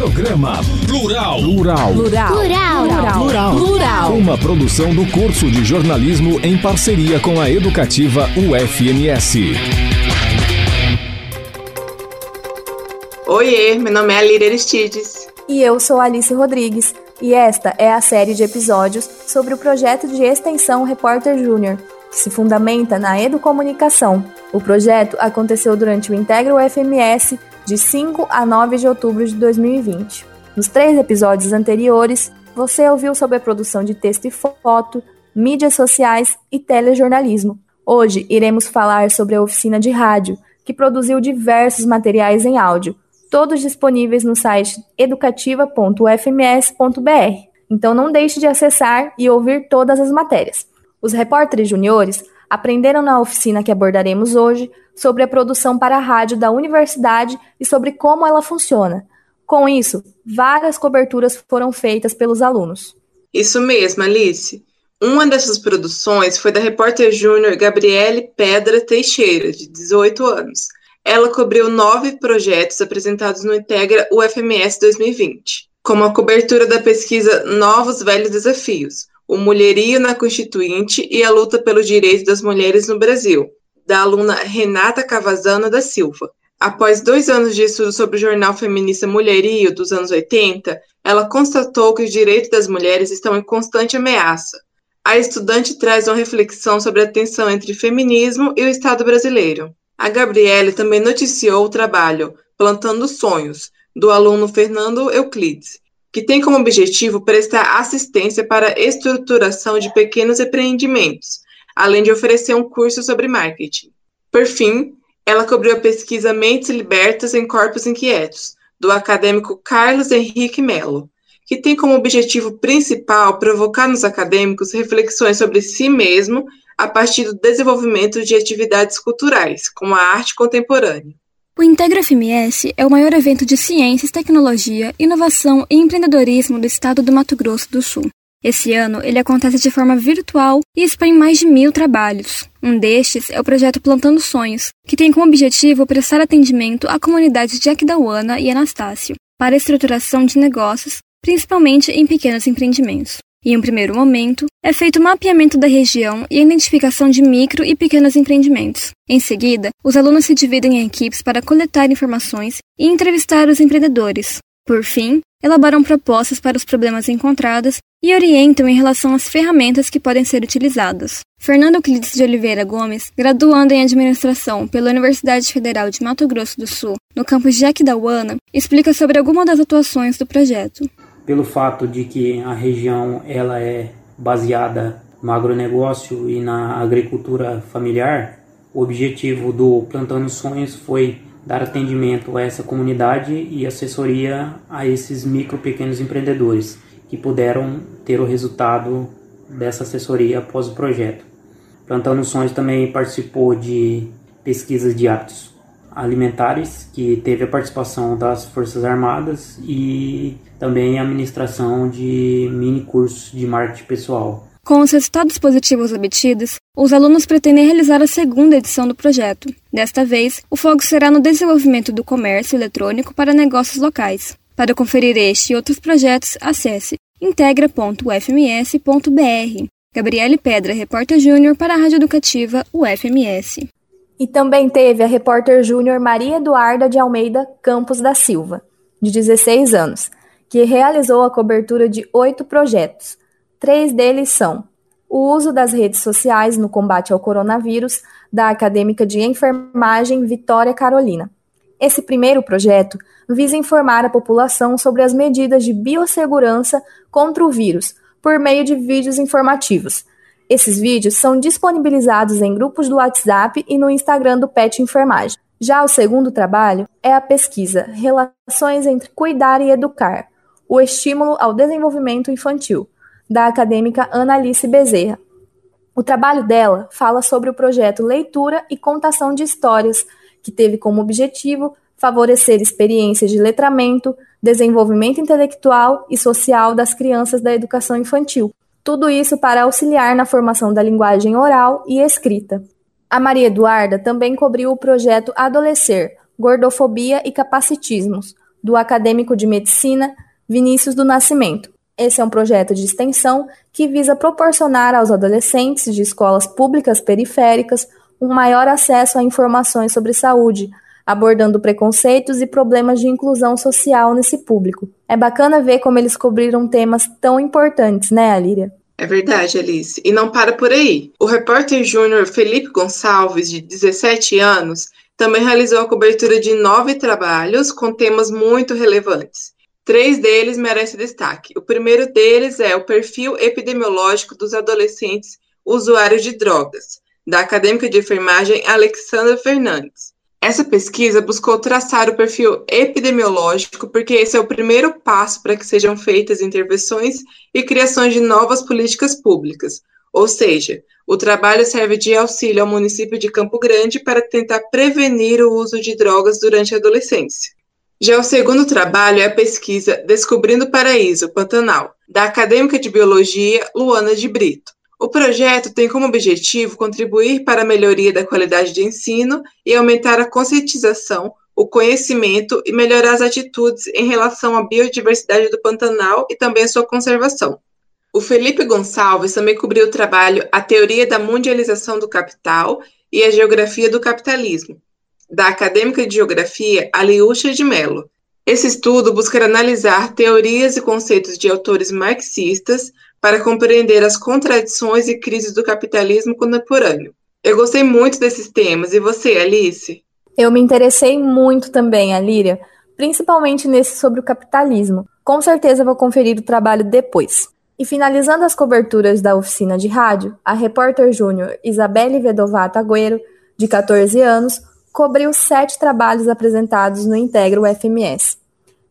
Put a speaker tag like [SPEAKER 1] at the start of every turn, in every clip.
[SPEAKER 1] Programa Plural.
[SPEAKER 2] Plural.
[SPEAKER 3] Plural.
[SPEAKER 2] Plural.
[SPEAKER 3] Plural. Plural.
[SPEAKER 1] Uma produção do curso de jornalismo em parceria com a educativa UFMS.
[SPEAKER 4] Oiê, meu nome é Líria Aristides.
[SPEAKER 5] E eu sou Alice Rodrigues. E esta é a série de episódios sobre o projeto de extensão Repórter Júnior, que se fundamenta na educomunicação. O projeto aconteceu durante o Integra UFMS de 5 a 9 de outubro de 2020. Nos três episódios anteriores, você ouviu sobre a produção de texto e foto, mídias sociais e telejornalismo. Hoje iremos falar sobre a oficina de rádio, que produziu diversos materiais em áudio, todos disponíveis no site educativa.ufms.br. Então não deixe de acessar e ouvir todas as matérias. Os repórteres juniores aprenderam na oficina que abordaremos hoje sobre a produção para a rádio da universidade e sobre como ela funciona. Com isso, várias coberturas foram feitas pelos alunos.
[SPEAKER 4] Isso mesmo, Alice. Uma dessas produções foi da repórter júnior Gabriele Pedra Teixeira, de 18 anos. Ela cobriu nove projetos apresentados no Integra UFMS 2020, como a cobertura da pesquisa Novos Velhos Desafios, o mulherio na Constituinte e a luta pelo direito das mulheres no Brasil, da aluna Renata Cavazana da Silva. Após dois anos de estudo sobre o jornal feminista Mulherio dos anos 80, ela constatou que os direitos das mulheres estão em constante ameaça. A estudante traz uma reflexão sobre a tensão entre feminismo e o Estado brasileiro. A Gabriele também noticiou o trabalho Plantando Sonhos, do aluno Fernando Euclides, que tem como objetivo prestar assistência para a estruturação de pequenos empreendimentos, além de oferecer um curso sobre marketing. Por fim, ela cobriu a pesquisa Mentes Libertas em Corpos Inquietos, do acadêmico Carlos Henrique Melo, que tem como objetivo principal provocar nos acadêmicos reflexões sobre si mesmo a partir do desenvolvimento de atividades culturais, como a arte contemporânea.
[SPEAKER 6] O Integra FMS é o maior evento de ciências, tecnologia, inovação e empreendedorismo do estado do Mato Grosso do Sul. Esse ano, ele acontece de forma virtual e expõe mais de mil trabalhos. Um destes é o projeto Plantando Sonhos, que tem como objetivo prestar atendimento à comunidade de Aquidauana e Anastácio, para a estruturação de negócios, principalmente em pequenos empreendimentos. Em um primeiro momento, é feito o mapeamento da região e a identificação de micro e pequenos empreendimentos. Em seguida, os alunos se dividem em equipes para coletar informações e entrevistar os empreendedores. Por fim, elaboram propostas para os problemas encontrados e orientam em relação às ferramentas que podem ser utilizadas. Fernando Euclides de Oliveira Gomes, graduando em Administração pela Universidade Federal de Mato Grosso do Sul, no campus de Aquidauana, explica sobre algumas das atuações do projeto
[SPEAKER 7] pelo fato de que a região ela é baseada no agronegócio e na agricultura familiar, o objetivo do Plantando Sonhos foi dar atendimento a essa comunidade e assessoria a esses micro pequenos empreendedores que puderam ter o resultado dessa assessoria após o projeto. Plantando Sonhos também participou de pesquisas de hábitos alimentares, que teve a participação das Forças Armadas e também a administração de mini cursos de marketing pessoal.
[SPEAKER 6] Com os resultados positivos obtidos, os alunos pretendem realizar a segunda edição do projeto. Desta vez, o foco será no desenvolvimento do comércio eletrônico para negócios locais. Para conferir este e outros projetos, acesse integra.ufms.br. Gabriele Pedra, repórter júnior para a Rádio Educativa UFMS.
[SPEAKER 5] E também teve a repórter júnior Maria Eduarda de Almeida Campos da Silva, de 16 anos, que realizou a cobertura de oito projetos. Três deles são o uso das redes sociais no combate ao coronavírus, da acadêmica de enfermagem Vitória Carolina. Esse primeiro projeto visa informar a população sobre as medidas de biossegurança contra o vírus, por meio de vídeos informativos, esses vídeos são disponibilizados em grupos do WhatsApp e no Instagram do PET Enfermagem. Já o segundo trabalho é a pesquisa Relações entre Cuidar e Educar, o estímulo ao desenvolvimento infantil, da acadêmica Ana Alice Bezerra. O trabalho dela fala sobre o projeto Leitura e Contação de Histórias, que teve como objetivo favorecer experiências de letramento, desenvolvimento intelectual e social das crianças da educação infantil, tudo isso para auxiliar na formação da linguagem oral e escrita. A Maria Eduarda também cobriu o projeto Adolescer, Gordofobia e Capacitismos, do acadêmico de medicina Vinícius do Nascimento. Esse é um projeto de extensão que visa proporcionar aos adolescentes de escolas públicas periféricas um maior acesso a informações sobre saúde, abordando preconceitos e problemas de inclusão social nesse público. É bacana ver como eles cobriram temas tão importantes, né, Alíria?
[SPEAKER 4] É verdade, Alice. E não para por aí. O repórter júnior Felipe Gonçalves, de 17 anos, também realizou a cobertura de nove trabalhos com temas muito relevantes. Três deles merecem destaque. O primeiro deles é o perfil epidemiológico dos adolescentes usuários de drogas, da acadêmica de enfermagem Alexandra Fernandes. Essa pesquisa buscou traçar o perfil epidemiológico, porque esse é o primeiro passo para que sejam feitas intervenções e criações de novas políticas públicas. Ou seja, o trabalho serve de auxílio ao município de Campo Grande para tentar prevenir o uso de drogas durante a adolescência. Já o segundo trabalho é a pesquisa Descobrindo o Paraíso, Pantanal, da acadêmica de biologia Luana de Brito. O projeto tem como objetivo contribuir para a melhoria da qualidade de ensino e aumentar a conscientização, o conhecimento e melhorar as atitudes em relação à biodiversidade do Pantanal e também a sua conservação. O Felipe Gonçalves também cobriu o trabalho A Teoria da Mundialização do Capital e a Geografia do Capitalismo, da acadêmica de Geografia Aliúcha de Mello. Esse estudo busca analisar teorias e conceitos de autores marxistas para compreender as contradições e crises do capitalismo contemporâneo. Eu gostei muito desses temas. E você, Alice?
[SPEAKER 5] Eu me interessei muito também, Alíria, principalmente nesse sobre o capitalismo. Com certeza vou conferir o trabalho depois. E finalizando as coberturas da oficina de rádio, a repórter júnior Isabelle Vedovato Agüero, de 14 anos, cobriu sete trabalhos apresentados no Integro FMS.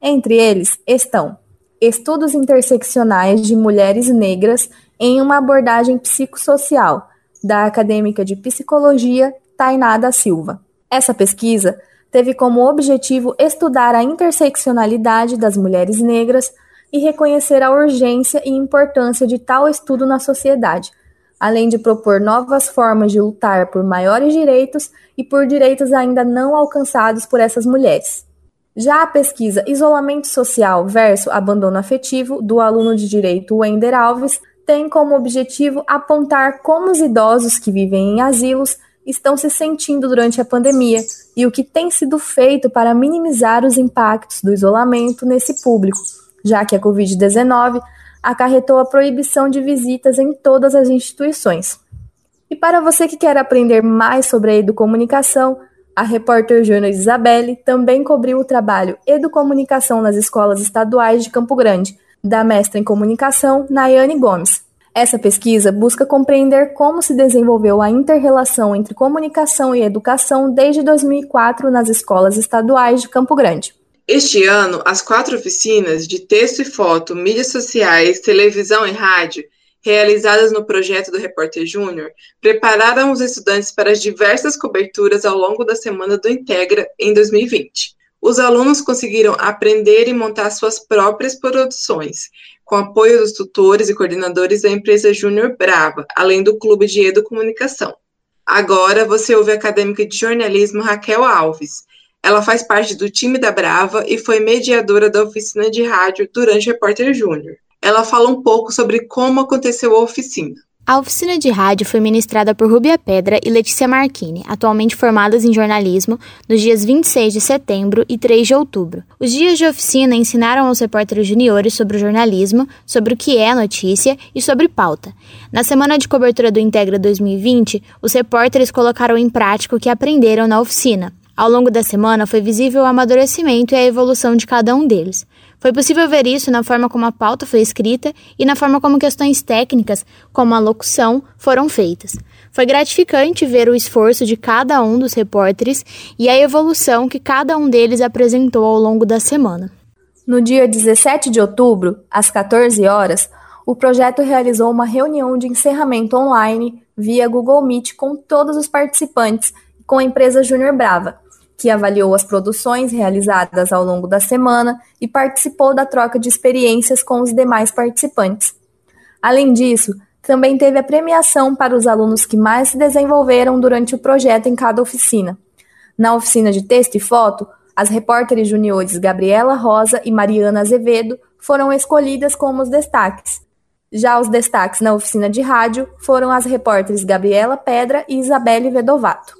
[SPEAKER 5] Entre eles estão Estudos interseccionais de mulheres negras em uma abordagem psicossocial, da acadêmica de psicologia Tainá da Silva. Essa pesquisa teve como objetivo estudar a interseccionalidade das mulheres negras e reconhecer a urgência e importância de tal estudo na sociedade, além de propor novas formas de lutar por maiores direitos e por direitos ainda não alcançados por essas mulheres. Já a pesquisa Isolamento Social versus Abandono Afetivo, do aluno de Direito Wender Alves, tem como objetivo apontar como os idosos que vivem em asilos estão se sentindo durante a pandemia e o que tem sido feito para minimizar os impactos do isolamento nesse público, já que a Covid-19 acarretou a proibição de visitas em todas as instituições. E para você que quer aprender mais sobre a educomunicação, a repórter Júnior Isabelle também cobriu o trabalho Educomunicação nas escolas estaduais de Campo Grande, da mestra em comunicação Nayane Gomes. Essa pesquisa busca compreender como se desenvolveu a interrelação entre comunicação e educação desde 2004 nas escolas estaduais de Campo Grande.
[SPEAKER 4] Este ano, as quatro oficinas de texto e foto, mídias sociais, televisão e rádio realizadas no projeto do Repórter Júnior, prepararam os estudantes para as diversas coberturas ao longo da semana do Integra em 2020. Os alunos conseguiram aprender e montar suas próprias produções, com apoio dos tutores e coordenadores da empresa Júnior Brava, além do Clube de Educomunicação. Agora você ouve a acadêmica de jornalismo Raquel Alves. Ela faz parte do time da Brava e foi mediadora da oficina de rádio durante o Repórter Júnior ela fala um pouco sobre como aconteceu a oficina.
[SPEAKER 2] A oficina de rádio foi ministrada por Rubia Pedra e Letícia Marchini, atualmente formadas em jornalismo, nos dias 26 de setembro e 3 de outubro. Os dias de oficina ensinaram aos repórteres juniores sobre o jornalismo, sobre o que é notícia e sobre pauta. Na semana de cobertura do Integra 2020, os repórteres colocaram em prática o que aprenderam na oficina. Ao longo da semana foi visível o amadurecimento e a evolução de cada um deles. Foi possível ver isso na forma como a pauta foi escrita e na forma como questões técnicas, como a locução, foram feitas. Foi gratificante ver o esforço de cada um dos repórteres e a evolução que cada um deles apresentou ao longo da semana.
[SPEAKER 5] No dia 17 de outubro, às 14 horas, o projeto realizou uma reunião de encerramento online via Google Meet com todos os participantes com a empresa Júnior Brava, que avaliou as produções realizadas ao longo da semana e participou da troca de experiências com os demais participantes. Além disso, também teve a premiação para os alunos que mais se desenvolveram durante o projeto em cada oficina. Na oficina de texto e foto, As repórteres juniores Gabriela Rosa e Mariana Azevedo foram escolhidas como os destaques. Já os destaques na oficina de rádio foram as repórteres Gabriela Pedra e Isabelle Vedovato.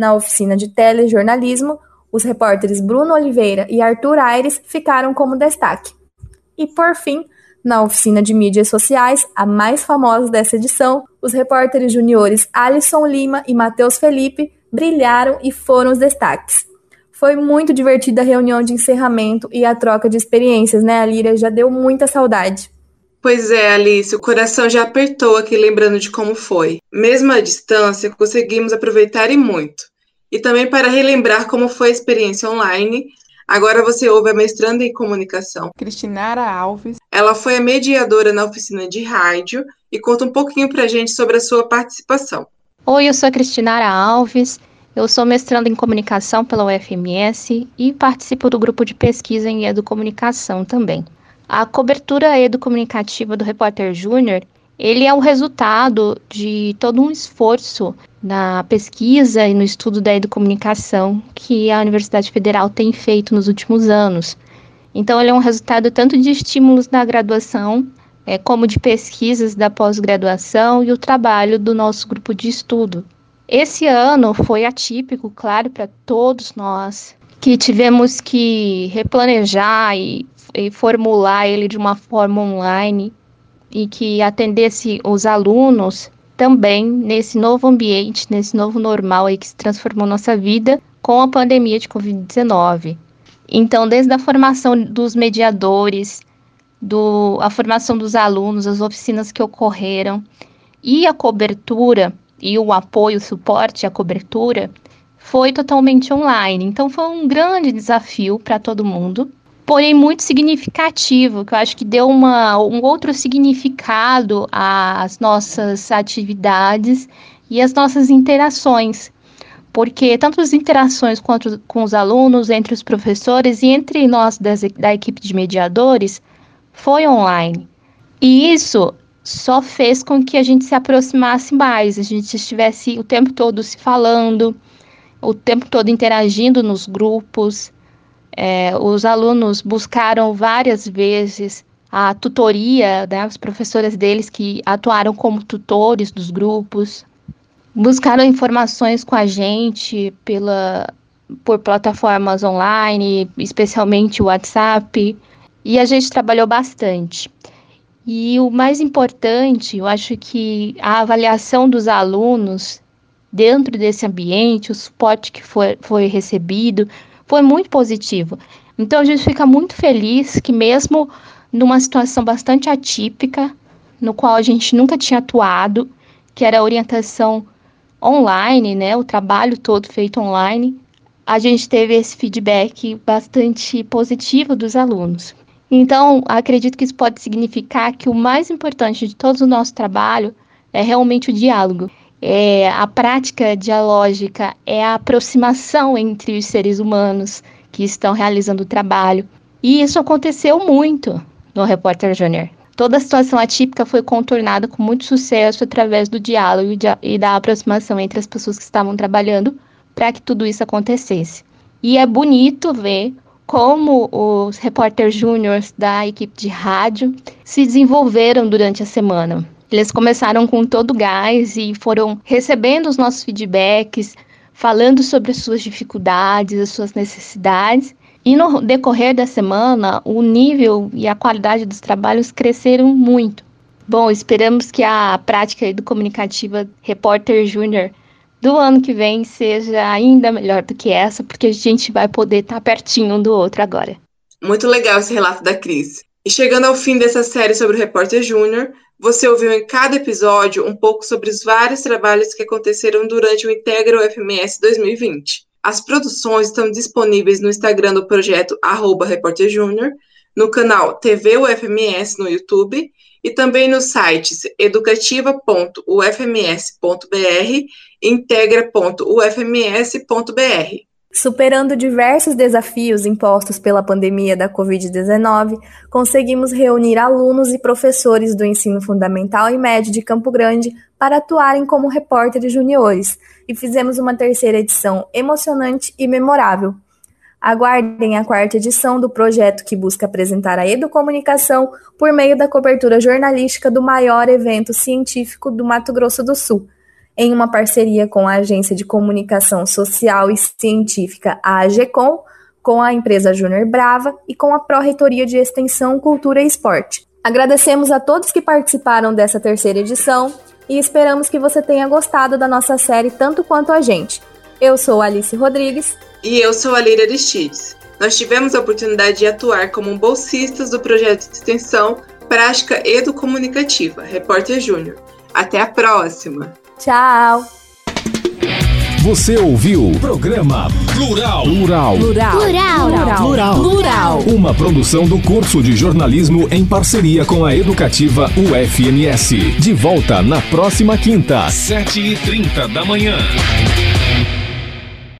[SPEAKER 5] Na oficina de telejornalismo, os repórteres Bruno Oliveira e Arthur Aires ficaram como destaque. E, por fim, na oficina de mídias sociais, a mais famosa dessa edição, os repórteres juniores Alisson Lima e Matheus Felipe brilharam e foram os destaques. Foi muito divertida a reunião de encerramento e a troca de experiências, né, Alíria? Já deu muita saudade.
[SPEAKER 4] Pois é, Alice, o coração já apertou aqui lembrando de como foi. Mesmo à distância, conseguimos aproveitar e muito. E também para relembrar como foi a experiência online, agora você ouve a mestranda em comunicação.
[SPEAKER 3] Cristinara Alves.
[SPEAKER 4] Ela foi a mediadora na oficina de rádio e conta um pouquinho para a gente sobre a sua participação.
[SPEAKER 8] Oi, eu sou a Cristinara Alves. Eu sou mestrando em comunicação pela UFMS e participo do grupo de pesquisa em educomunicação também. A cobertura educomunicativa do Repórter Júnior, ele é o resultado de todo um esforço na pesquisa e no estudo da educomunicação que a Universidade Federal tem feito nos últimos anos. Então, ele é um resultado tanto de estímulos da graduação, é, como de pesquisas da pós-graduação e o trabalho do nosso grupo de estudo, esse ano foi atípico, claro, para todos nós, que tivemos que replanejar e, e formular ele de uma forma online e que atendesse os alunos também nesse novo ambiente, nesse novo normal aí que se transformou nossa vida com a pandemia de Covid-19. Então, desde a formação dos mediadores, do, a formação dos alunos, as oficinas que ocorreram e a cobertura e o apoio, o suporte, a cobertura foi totalmente online. Então foi um grande desafio para todo mundo, porém muito significativo, que eu acho que deu uma, um outro significado às nossas atividades e às nossas interações. Porque tanto as interações quanto com os alunos, entre os professores e entre nós das, da equipe de mediadores foi online. E isso só fez com que a gente se aproximasse mais, a gente estivesse o tempo todo se falando, o tempo todo interagindo nos grupos. É, os alunos buscaram várias vezes a tutoria, né, os professores deles que atuaram como tutores dos grupos, buscaram informações com a gente pela, por plataformas online, especialmente o WhatsApp, e a gente trabalhou bastante. E o mais importante, eu acho que a avaliação dos alunos dentro desse ambiente, o suporte que foi, foi recebido, foi muito positivo. Então a gente fica muito feliz que mesmo numa situação bastante atípica, no qual a gente nunca tinha atuado, que era a orientação online, né, o trabalho todo feito online, a gente teve esse feedback bastante positivo dos alunos. Então, acredito que isso pode significar que o mais importante de todo o nosso trabalho é realmente o diálogo. É, a prática dialógica é a aproximação entre os seres humanos que estão realizando o trabalho. E isso aconteceu muito no Repórter Júnior. Toda a situação atípica foi contornada com muito sucesso através do diálogo e da aproximação entre as pessoas que estavam trabalhando para que tudo isso acontecesse. E é bonito ver como os repórter júniores da equipe de rádio se desenvolveram durante a semana. Eles começaram com todo gás e foram recebendo os nossos feedbacks, falando sobre as suas dificuldades, as suas necessidades. E no decorrer da semana, o nível e a qualidade dos trabalhos cresceram muito. Bom, esperamos que a prática do comunicativa Repórter Júnior do ano que vem seja ainda melhor do que essa, porque a gente vai poder estar tá pertinho um do outro agora.
[SPEAKER 4] Muito legal esse relato da Cris. E chegando ao fim dessa série sobre o Repórter Júnior, você ouviu em cada episódio um pouco sobre os vários trabalhos que aconteceram durante o Integra UFMS 2020. As produções estão disponíveis no Instagram do projeto arroba Repórter Júnior, no canal TV UFMS no YouTube e também nos sites educativa.ufms.br integra.ufms.br.
[SPEAKER 5] Superando diversos desafios impostos pela pandemia da Covid-19, conseguimos reunir alunos e professores do ensino fundamental e médio de Campo Grande para atuarem como repórteres juniores e fizemos uma terceira edição emocionante e memorável. Aguardem a quarta edição do projeto que busca apresentar a educomunicação por meio da cobertura jornalística do maior evento científico do Mato Grosso do Sul, em uma parceria com a Agência de Comunicação Social e Científica, a AGECOM, com a empresa Júnior Brava e com a Pró-Reitoria de Extensão, Cultura e Esporte. Agradecemos a todos que participaram dessa terceira edição e esperamos que você tenha gostado da nossa série tanto quanto a gente. Eu sou Alice Rodrigues
[SPEAKER 4] e eu sou a Leira Aristides. Nós tivemos a oportunidade de atuar como bolsistas do projeto de extensão Prática Educomunicativa, Repórter Júnior. Até a próxima!
[SPEAKER 5] Tchau!
[SPEAKER 1] Você ouviu o programa Plural. Plural.
[SPEAKER 3] Plural. Plural.
[SPEAKER 1] Plural. Plural. Uma produção do curso de jornalismo em parceria com a educativa UFMS. De volta na próxima quinta, sete e trinta da manhã.